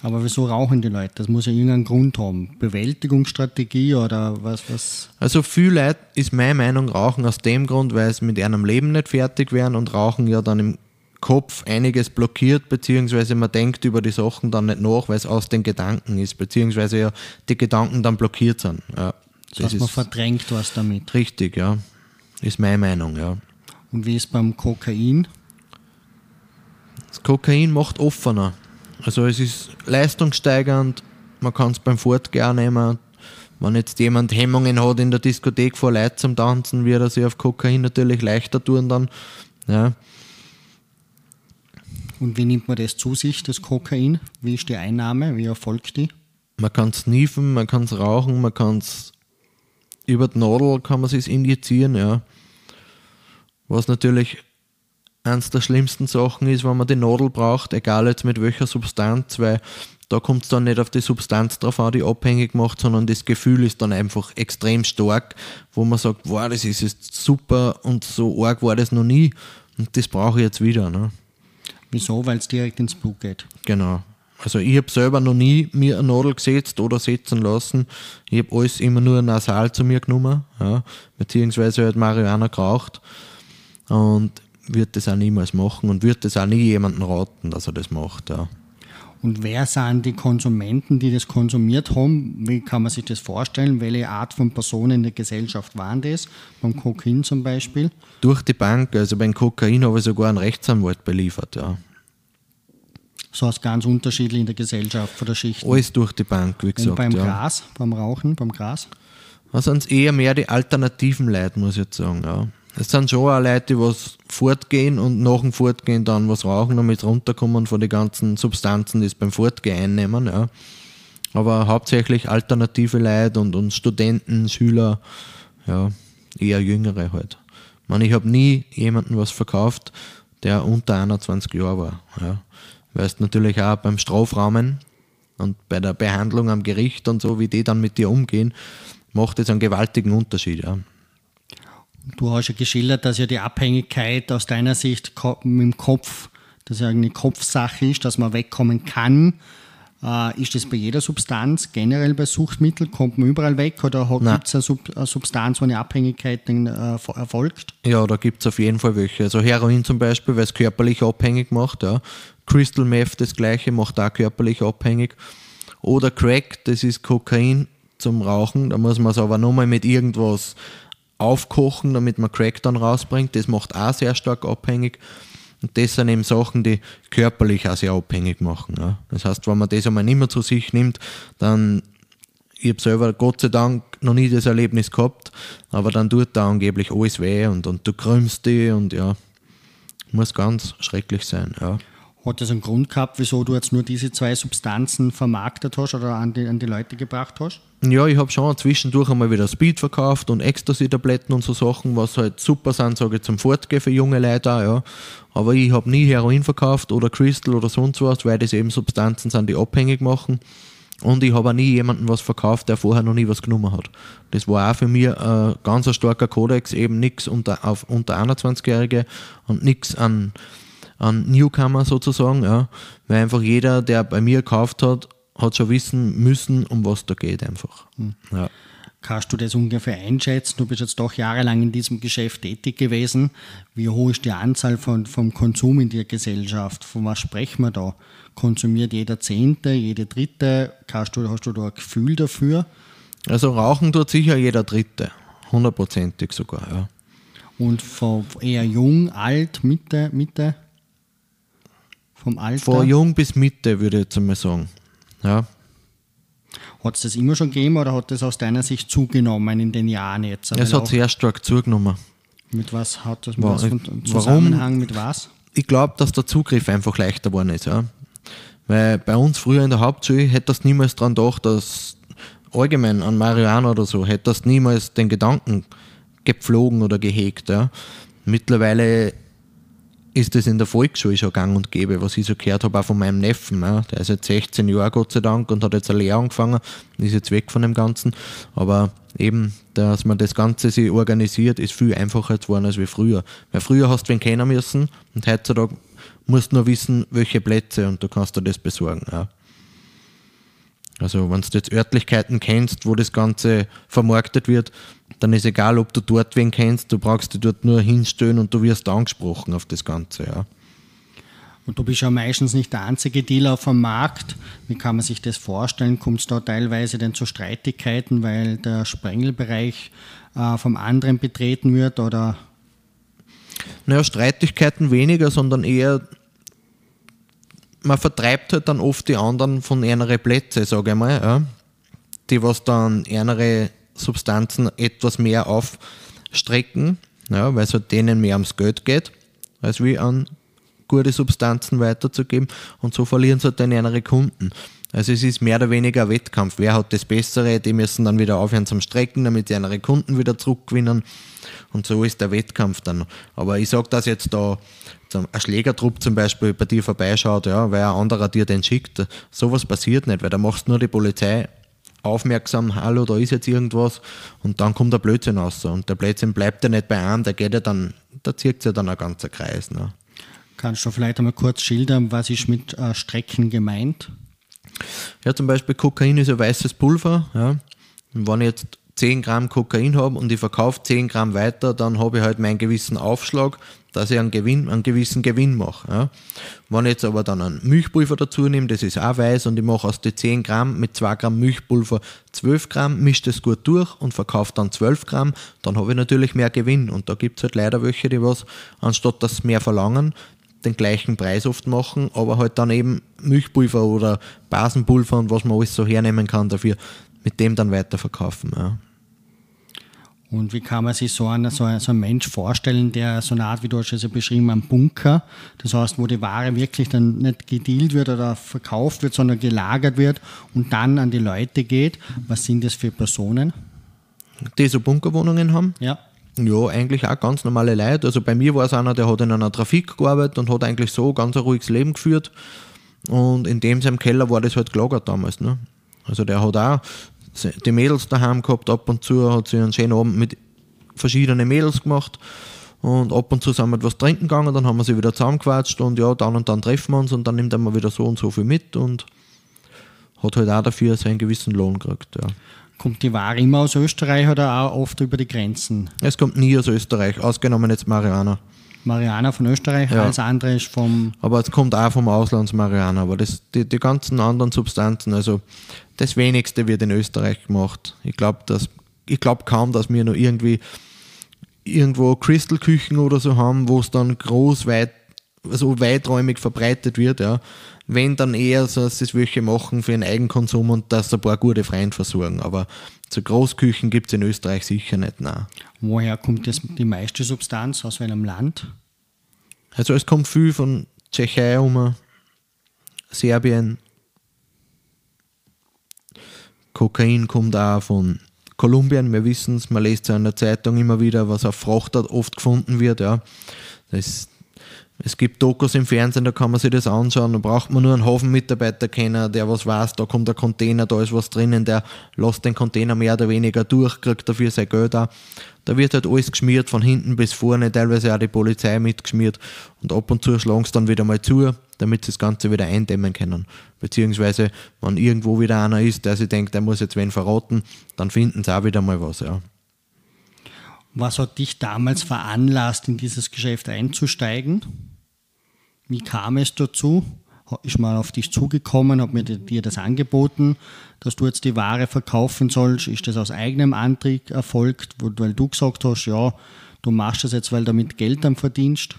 Aber wieso rauchen die Leute? Das muss ja irgendeinen Grund haben. Bewältigungsstrategie oder was? was?
Also viele Leute ist meine Meinung rauchen aus dem Grund, weil sie mit ihrem Leben nicht fertig werden und rauchen ja dann im Kopf einiges blockiert, beziehungsweise man denkt über die Sachen dann nicht nach, weil es aus den Gedanken ist, beziehungsweise ja die Gedanken dann blockiert sind. Ja,
das, heißt, man verdrängt was damit.
Richtig, ja. Ist meine Meinung, ja.
Und wie ist beim Kokain?
Das Kokain macht offener. Also es ist leistungssteigernd, man kann es beim Fortgehen nehmen. Wenn jetzt jemand Hemmungen hat in der Diskothek vor Leuten zum Tanzen, wird er sich auf Kokain natürlich leichter tun dann. Ja.
Und wie nimmt man das zu sich, das Kokain? Wie ist die Einnahme? Wie erfolgt die?
Man kann es niefen, man kann es rauchen, man kann es über die Nadel kann man es injizieren, ja. Was natürlich eines der schlimmsten Sachen ist, wenn man die Nadel braucht, egal jetzt mit welcher Substanz, weil da kommt es dann nicht auf die Substanz drauf an, die abhängig macht, sondern das Gefühl ist dann einfach extrem stark, wo man sagt, wow, das ist jetzt super und so arg war das noch nie und das brauche ich jetzt wieder. Ne?
Wieso? Weil es direkt ins Blut geht.
Genau. Also ich habe selber noch nie mir eine Nadel gesetzt oder setzen lassen. Ich habe alles immer nur nasal zu mir genommen, ja, beziehungsweise halt Marihuana geraucht. Und wird das auch niemals machen und wird das auch nie jemandem raten, dass er das macht. Ja.
Und wer sind die Konsumenten, die das konsumiert haben? Wie kann man sich das vorstellen? Welche Art von Personen in der Gesellschaft waren das? Beim Kokain zum Beispiel?
Durch die Bank. Also beim Kokain habe ich sogar einen Rechtsanwalt beliefert. Ja.
So heißt ganz unterschiedlich in der Gesellschaft von der Schicht.
Alles durch die Bank, wie gesagt. Und
beim
ja.
Gras, beim Rauchen, beim Gras?
Da sind es eher mehr die alternativen Leute, muss ich jetzt sagen. Ja. Es sind schon auch Leute, die was fortgehen und nach dem Fortgehen dann was rauchen, damit runterkommen von den ganzen Substanzen, die es beim Fortgehen einnehmen. Ja. Aber hauptsächlich alternative Leute und, und Studenten, Schüler, ja, eher Jüngere halt. Ich, meine, ich habe nie jemanden was verkauft, der unter 21 Jahre war. Ja. Weil es natürlich auch beim Strafrahmen und bei der Behandlung am Gericht und so, wie die dann mit dir umgehen, macht es einen gewaltigen Unterschied. Ja.
Du hast ja geschildert, dass ja die Abhängigkeit aus deiner Sicht mit dem Kopf, dass ja eine Kopfsache ist, dass man wegkommen kann. Äh, ist das bei jeder Substanz, generell bei Suchtmitteln, kommt man überall weg oder gibt es eine, Sub eine, Substanz, wo eine Abhängigkeit dann, äh, erfolgt?
Ja, da gibt es auf jeden Fall welche. Also Heroin zum Beispiel, weil es körperlich abhängig macht. Ja. Crystal Meth das gleiche, macht auch körperlich abhängig. Oder Crack, das ist Kokain zum Rauchen. Da muss man es aber nochmal mit irgendwas aufkochen, damit man Crack dann rausbringt. Das macht auch sehr stark abhängig. Und das sind eben Sachen, die körperlich auch sehr abhängig machen. Ja. Das heißt, wenn man das einmal nicht mehr zu sich nimmt, dann, ich habe selber Gott sei Dank noch nie das Erlebnis gehabt, aber dann tut da angeblich alles weh und, und du krümmst dich und ja, muss ganz schrecklich sein. Ja.
Hat das einen Grund gehabt, wieso du jetzt nur diese zwei Substanzen vermarktet hast oder an die, an die Leute gebracht hast?
Ja, ich habe schon zwischendurch einmal wieder Speed verkauft und Ecstasy-Tabletten und so Sachen, was halt super sind, sage ich, zum Fortgehen für junge Leute auch, ja. Aber ich habe nie Heroin verkauft oder Crystal oder sonst was, weil das eben Substanzen sind, die abhängig machen. Und ich habe auch nie jemanden was verkauft, der vorher noch nie was genommen hat. Das war auch für mich ein ganz starker Kodex, eben nichts unter, unter 21-Jährige und nichts an, an Newcomer sozusagen, ja. Weil einfach jeder, der bei mir gekauft hat, hat schon wissen müssen, um was da geht einfach. Hm. Ja.
Kannst du das ungefähr einschätzen? Du bist jetzt doch jahrelang in diesem Geschäft tätig gewesen. Wie hoch ist die Anzahl von, vom Konsum in der Gesellschaft? Von was sprechen wir da? Konsumiert jeder Zehnte, jede Dritte? Kannst du, hast du da ein Gefühl dafür?
Also rauchen tut sicher jeder Dritte, hundertprozentig sogar, ja.
Und von eher jung, alt, Mitte, Mitte?
Vom Alter? Von jung bis Mitte, würde ich jetzt einmal sagen. Ja.
Hat es das immer schon gegeben oder hat das aus deiner Sicht zugenommen in den Jahren jetzt?
Es hat sehr stark zugenommen.
Mit was hat das mit was Zusammenhang warum? mit was?
Ich glaube, dass der Zugriff einfach leichter geworden ist. Ja. Weil bei uns früher in der Hauptschule hättest du niemals daran gedacht, dass allgemein an Marihuana oder so, hättest niemals den Gedanken gepflogen oder gehegt. Ja. Mittlerweile ist das in der Volksschule schon gang und gäbe, was ich so gehört habe, auch von meinem Neffen. Ja. Der ist jetzt 16 Jahre, Gott sei Dank, und hat jetzt eine Lehre angefangen, ist jetzt weg von dem Ganzen. Aber eben, dass man das Ganze sich organisiert, ist viel einfacher geworden als wie früher. Weil früher hast du wen kennen müssen und heutzutage musst du nur wissen, welche Plätze und du kannst dir das besorgen. Ja. Also wenn du jetzt Örtlichkeiten kennst, wo das Ganze vermarktet wird, dann ist egal, ob du dort wen kennst, du brauchst dich dort nur hinstellen und du wirst angesprochen auf das Ganze. Ja.
Und du bist ja meistens nicht der einzige Dealer auf dem Markt. Wie kann man sich das vorstellen? Kommt es da teilweise denn zu Streitigkeiten, weil der Sprengelbereich äh, vom anderen betreten wird? Oder?
Naja, Streitigkeiten weniger, sondern eher man vertreibt halt dann oft die anderen von ärmeren Plätzen, sage ich mal, ja, die was dann ärmere Substanzen etwas mehr aufstrecken, ja, weil es halt denen mehr ums Geld geht, als wie an gute Substanzen weiterzugeben und so verlieren sie halt dann ärmere Kunden. Also es ist mehr oder weniger ein Wettkampf. Wer hat das Bessere? Die müssen dann wieder aufhören zum Strecken, damit sie ihre Kunden wieder zurückgewinnen. Und so ist der Wettkampf dann. Aber ich sage, dass jetzt da ein Schlägertrupp zum Beispiel bei dir vorbeischaut, ja, weil ein anderer dir den schickt. Sowas passiert nicht, weil da machst du nur die Polizei aufmerksam, hallo, da ist jetzt irgendwas und dann kommt der Blödsinn raus. Und der Blödsinn bleibt ja nicht bei einem, der geht ja dann, da zieht ja dann ein ganzer Kreis. Ne?
Kannst du vielleicht einmal kurz schildern, was ist mit äh, Strecken gemeint?
Ja, zum Beispiel Kokain ist ein weißes Pulver. Ja. Und wenn ich jetzt 10 Gramm Kokain habe und ich verkaufe 10 Gramm weiter, dann habe ich halt meinen gewissen Aufschlag dass ich einen, Gewinn, einen gewissen Gewinn mache. Ja. Wenn ich jetzt aber dann ein Milchpulver dazu nehme, das ist auch weiß und ich mache aus den 10 Gramm mit 2 Gramm Milchpulver 12 Gramm, mische das gut durch und verkaufe dann 12 Gramm, dann habe ich natürlich mehr Gewinn. Und da gibt es halt leider welche, die was, anstatt dass mehr verlangen, den gleichen Preis oft machen, aber halt dann eben Milchpulver oder Basenpulver und was man alles so hernehmen kann dafür, mit dem dann weiterverkaufen. Ja.
Und wie kann man sich so einen, so, einen, so einen Mensch vorstellen, der so eine Art, wie du hast es ja beschrieben, ein Bunker, das heißt, wo die Ware wirklich dann nicht gedealt wird oder verkauft wird, sondern gelagert wird und dann an die Leute geht. Was sind das für Personen?
Die so Bunkerwohnungen haben?
Ja.
Ja, eigentlich auch ganz normale Leute. Also bei mir war es einer, der hat in einer Trafik gearbeitet und hat eigentlich so ganz ein ruhiges Leben geführt. Und in dem seinem Keller war das halt gelagert damals. Ne? Also der hat auch die Mädels daheim gehabt, ab und zu hat sie einen schönen Abend mit verschiedenen Mädels gemacht und ab und zu sind wir etwas trinken gegangen, dann haben wir sie wieder zusammengequatscht und ja, dann und dann treffen wir uns und dann nimmt er mal wieder so und so viel mit und hat halt auch dafür seinen gewissen Lohn gekriegt. Ja.
Kommt die Ware immer aus Österreich oder auch oft über die Grenzen?
Es kommt nie aus Österreich, ausgenommen jetzt Mariana.
Mariana von Österreich,
Ja.
alles andere ist vom.
Aber es kommt auch vom Auslandsmarihuana. Aber das, die, die ganzen anderen Substanzen, also das wenigste wird in Österreich gemacht. Ich glaube glaub kaum, dass wir noch irgendwie irgendwo Crystal-Küchen oder so haben, wo es dann groß weit, also weiträumig verbreitet wird. Ja. Wenn dann eher so, dass es welche machen für den Eigenkonsum und dass ein paar gute Freunde versorgen. Aber so Großküchen gibt es in Österreich sicher nicht. Nein.
Woher kommt das, die meiste Substanz? Aus welchem Land?
Also es kommt viel von Tschechei um, Serbien. Kokain kommt auch von Kolumbien, wir wissen es, man liest ja in der Zeitung immer wieder, was auf Frachter oft gefunden wird. Ja. Das, es gibt Dokus im Fernsehen, da kann man sich das anschauen, da braucht man nur einen Hafenmitarbeiter kennen, der was weiß, da kommt ein Container, da ist was drinnen, der lässt den Container mehr oder weniger durch, kriegt dafür sein Geld auch. Da wird halt alles geschmiert, von hinten bis vorne, teilweise auch die Polizei mitgeschmiert und ab und zu schlagen sie dann wieder mal zu, damit sie das Ganze wieder eindämmen können. Beziehungsweise, wenn irgendwo wieder einer ist, der sich denkt, der muss jetzt wen verraten, dann finden sie auch wieder mal was. Ja.
Was hat dich damals veranlasst, in dieses Geschäft einzusteigen? Wie kam es dazu? Ist mal auf dich zugekommen, hat mir dir das angeboten, dass du jetzt die Ware verkaufen sollst? Ist das aus eigenem Antrieb erfolgt, weil du gesagt hast, ja, du machst das jetzt, weil du damit Geld dann verdienst?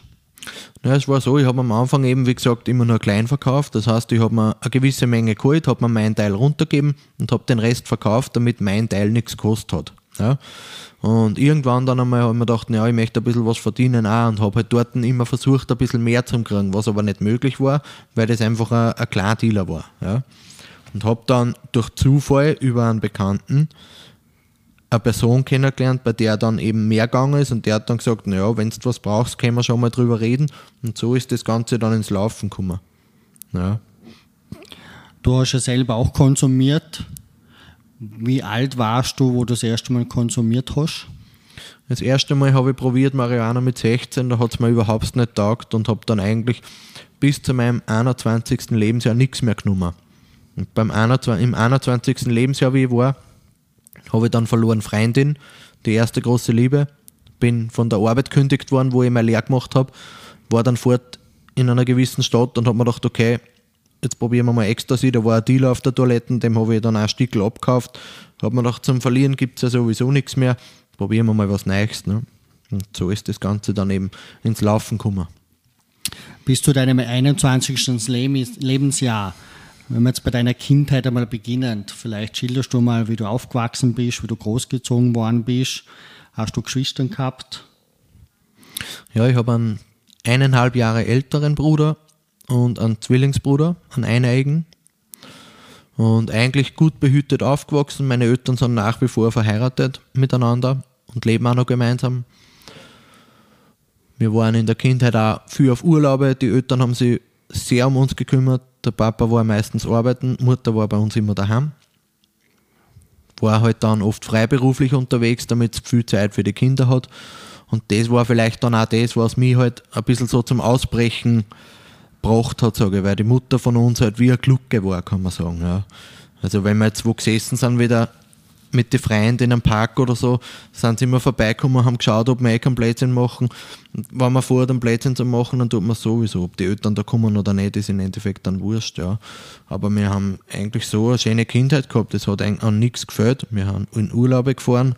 Ja, es war so, ich habe am Anfang eben, wie gesagt, immer nur klein verkauft. Das heißt, ich habe mir eine gewisse Menge geholt, habe mir meinen Teil runtergegeben und habe den Rest verkauft, damit mein Teil nichts gekostet hat. Ja. Und irgendwann dann einmal habe ich mir gedacht, ja, ich möchte ein bisschen was verdienen auch und habe halt dort immer versucht, ein bisschen mehr zu kriegen, was aber nicht möglich war, weil das einfach ein, ein Kleindealer war. Ja. Und habe dann durch Zufall über einen Bekannten eine Person kennengelernt, bei der dann eben mehr gegangen ist und der hat dann gesagt, naja, wenn du was brauchst, können wir schon mal drüber reden. Und so ist das Ganze dann ins Laufen gekommen. Ja.
Du hast ja selber auch konsumiert. Wie alt warst du, wo du das erste Mal konsumiert hast?
Das erste Mal habe ich probiert Marihuana mit 16, da hat es mir überhaupt nicht taugt und habe dann eigentlich bis zu meinem 21. Lebensjahr nichts mehr genommen. Und beim 21, im 21. Lebensjahr, wie ich war, habe ich dann verloren Freundin, die erste große Liebe, bin von der Arbeit gekündigt worden, wo ich meine Lehre gemacht habe, war dann fort in einer gewissen Stadt und habe mir gedacht, okay, jetzt probieren wir mal Ecstasy, da war ein Dealer auf der Toilette, dem habe ich dann auch ein Stückel abgekauft, habe mir gedacht, zum Verlieren gibt es ja sowieso nichts mehr, probieren wir mal was Neues. Ne? Und so ist das Ganze dann eben ins Laufen gekommen.
Bis zu deinem 21. Lebensjahr, wenn wir jetzt bei deiner Kindheit einmal beginnen, vielleicht schilderst du mal, wie du aufgewachsen bist, wie du großgezogen worden bist. Hast du Geschwister gehabt?
Ja, ich habe einen eineinhalb Jahre älteren Bruder und einen Zwillingsbruder, einen eineigen. Und eigentlich gut behütet aufgewachsen. Meine Eltern sind nach wie vor verheiratet miteinander und leben auch noch gemeinsam. Wir waren in der Kindheit auch viel auf Urlaube. Die Eltern haben sich sehr um uns gekümmert. Der Papa war meistens arbeiten, Mutter war bei uns immer daheim. War halt dann oft freiberuflich unterwegs, damit es viel Zeit für die Kinder hat. Und das war vielleicht dann auch das, was mich halt ein bisschen so zum Ausbrechen gebracht hat, sage ich, weil die Mutter von uns halt wie eine Glucke war, kann man sagen. Ja. Also wenn wir jetzt wo gesessen sind, wieder mit den Freunden in einem Park oder so, sind sie immer vorbeigekommen, haben geschaut, ob wir eh keinen Blödsinn machen. Und wenn wir vorher den Blödsinn zu machen, dann tut man sowieso. Ob die Eltern da kommen oder nicht, ist im Endeffekt dann wurscht. Ja. Aber wir haben eigentlich so eine schöne Kindheit gehabt, es hat eigentlich an nichts gefällt. Wir haben in Urlaube gefahren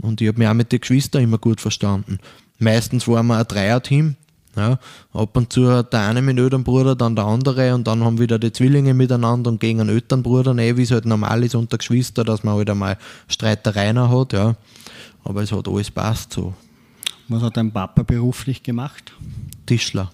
und ich habe mich auch mit den Geschwistern immer gut verstanden. Meistens waren wir ein Dreier-Team. Ja, ab und zu hat der eine mit einem Elternbruder, dann der andere und dann haben wieder die Zwillinge miteinander und gegen einen Elternbruder, eh, wie es halt normal ist unter Geschwister, dass man halt einmal Streitereien hat, ja. Aber es hat alles passt so.
Was hat dein Papa beruflich gemacht?
Tischler.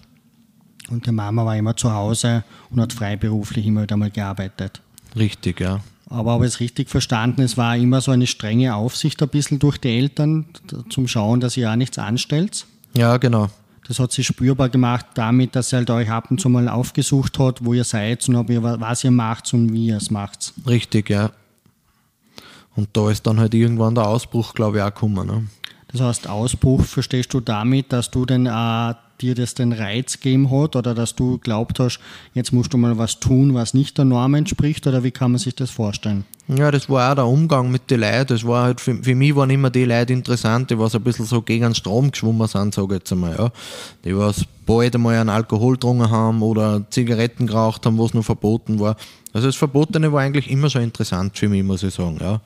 Und die Mama war immer zu Hause und hat freiberuflich immer wieder mal gearbeitet.
Richtig, ja.
Aber habe ich es richtig verstanden, es war immer so eine strenge Aufsicht ein bisschen durch die Eltern zum Schauen, dass ihr ja nichts anstellt?
Ja, genau.
Das hat sich spürbar gemacht damit, dass er halt euch ab und zu mal aufgesucht hat, wo ihr seid und ob ihr, was ihr macht und wie ihr es macht.
Richtig, ja. Und da ist dann halt irgendwann der Ausbruch, glaube ich, auch gekommen. Ne?
Das heißt, Ausbruch verstehst du damit, dass du denn äh, dir das den Reiz gegeben hat oder dass du glaubt hast, jetzt musst du mal was tun, was nicht der Norm entspricht oder wie kann man sich das vorstellen?
Ja, das war auch der Umgang mit den Leuten. Das war halt für, für mich waren immer die Leute interessant, die was ein bisschen so gegen den Strom geschwommen sind, sage ich jetzt einmal. Ja. Die was bald einmal einen Alkohol getrunken haben oder Zigaretten geraucht haben, was noch verboten war. Also das Verbotene war eigentlich immer schon interessant für mich, muss ich sagen. Ja.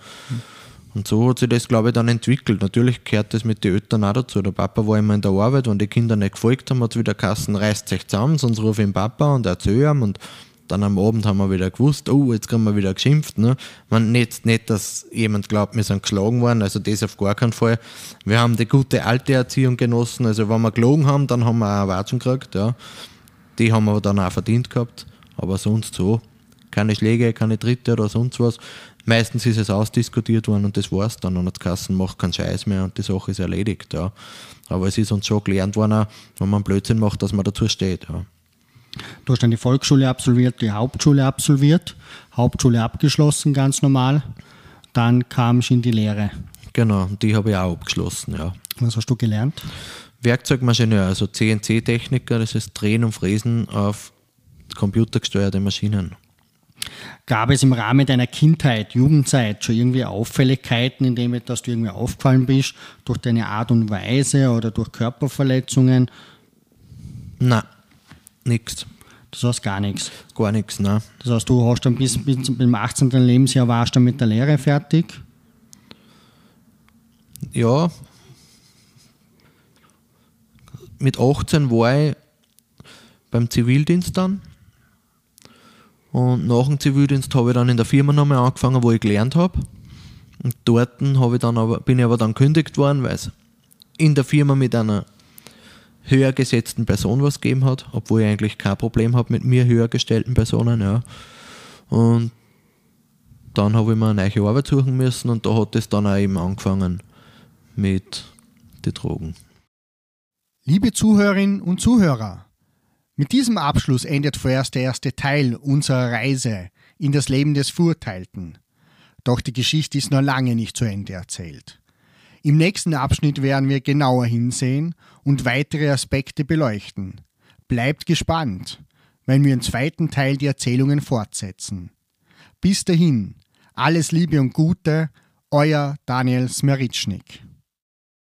Und so hat sich das, glaube ich, dann entwickelt. Natürlich gehört das mit den Eltern auch dazu. Der Papa war immer in der Arbeit, wenn die Kinder nicht gefolgt haben, hat es wieder Kassen, reißt sich zusammen, sonst rufe ich den Papa und erzähle ihm und dann am Abend haben wir wieder gewusst, oh, jetzt kriegen wir wieder geschimpft. Ne? Man, nicht, nicht, dass jemand glaubt, wir sind geschlagen worden, also das auf gar keinen Fall. Wir haben die gute alte Erziehung genossen, also wenn wir gelogen haben, dann haben wir auch Watschen gekriegt. Ja. Die haben wir dann auch verdient gehabt, aber sonst so. Keine Schläge, keine Tritte oder sonst was. Meistens ist es ausdiskutiert worden und das war's dann. Und das Kassen macht keinen Scheiß mehr und die Sache ist erledigt. Ja. Aber es ist uns schon gelernt worden, wenn man Blödsinn macht, dass man dazu steht. Ja.
Du hast dann die Volksschule absolviert, die Hauptschule absolviert, Hauptschule abgeschlossen, ganz normal. Dann kamst du in die Lehre.
Genau, die habe ich auch abgeschlossen, ja.
Was hast du gelernt?
Werkzeugmaschineur, also CNC-Techniker, das ist Drehen und Fräsen auf computergesteuerte Maschinen.
Gab es im Rahmen deiner Kindheit, Jugendzeit schon irgendwie Auffälligkeiten, in denen dass du irgendwie aufgefallen bist, durch deine Art und Weise oder durch Körperverletzungen?
Nein, nichts.
Das heißt gar nichts.
Gar nichts, nein.
Das heißt, du hast dann bis, bis zum 18. Lebensjahr warst du dann mit der Lehre fertig?
Ja. Mit 18 war ich beim Zivildienst dann. Und nach dem Zivildienst habe ich dann in der Firma nochmal angefangen, wo ich gelernt habe. Und dort ich dann aber, bin ich aber dann kündigt worden, weil es in der Firma mit einer höher gesetzten Person was gegeben hat, obwohl ich eigentlich kein Problem habe mit mir höher gestellten Personen. Ja. Und dann habe ich mir eine neue Arbeit suchen müssen und da hat es dann auch eben angefangen mit den Drogen.
Liebe Zuhörerinnen und Zuhörer, mit diesem Abschluss endet vorerst der erste Teil unserer Reise in das Leben des Verurteilten. Doch die Geschichte ist noch lange nicht zu Ende erzählt. Im nächsten Abschnitt werden wir genauer hinsehen und weitere Aspekte beleuchten. Bleibt gespannt, wenn wir im zweiten Teil die Erzählungen fortsetzen. Bis dahin, alles Liebe und Gute, euer Daniel Smeritschnik.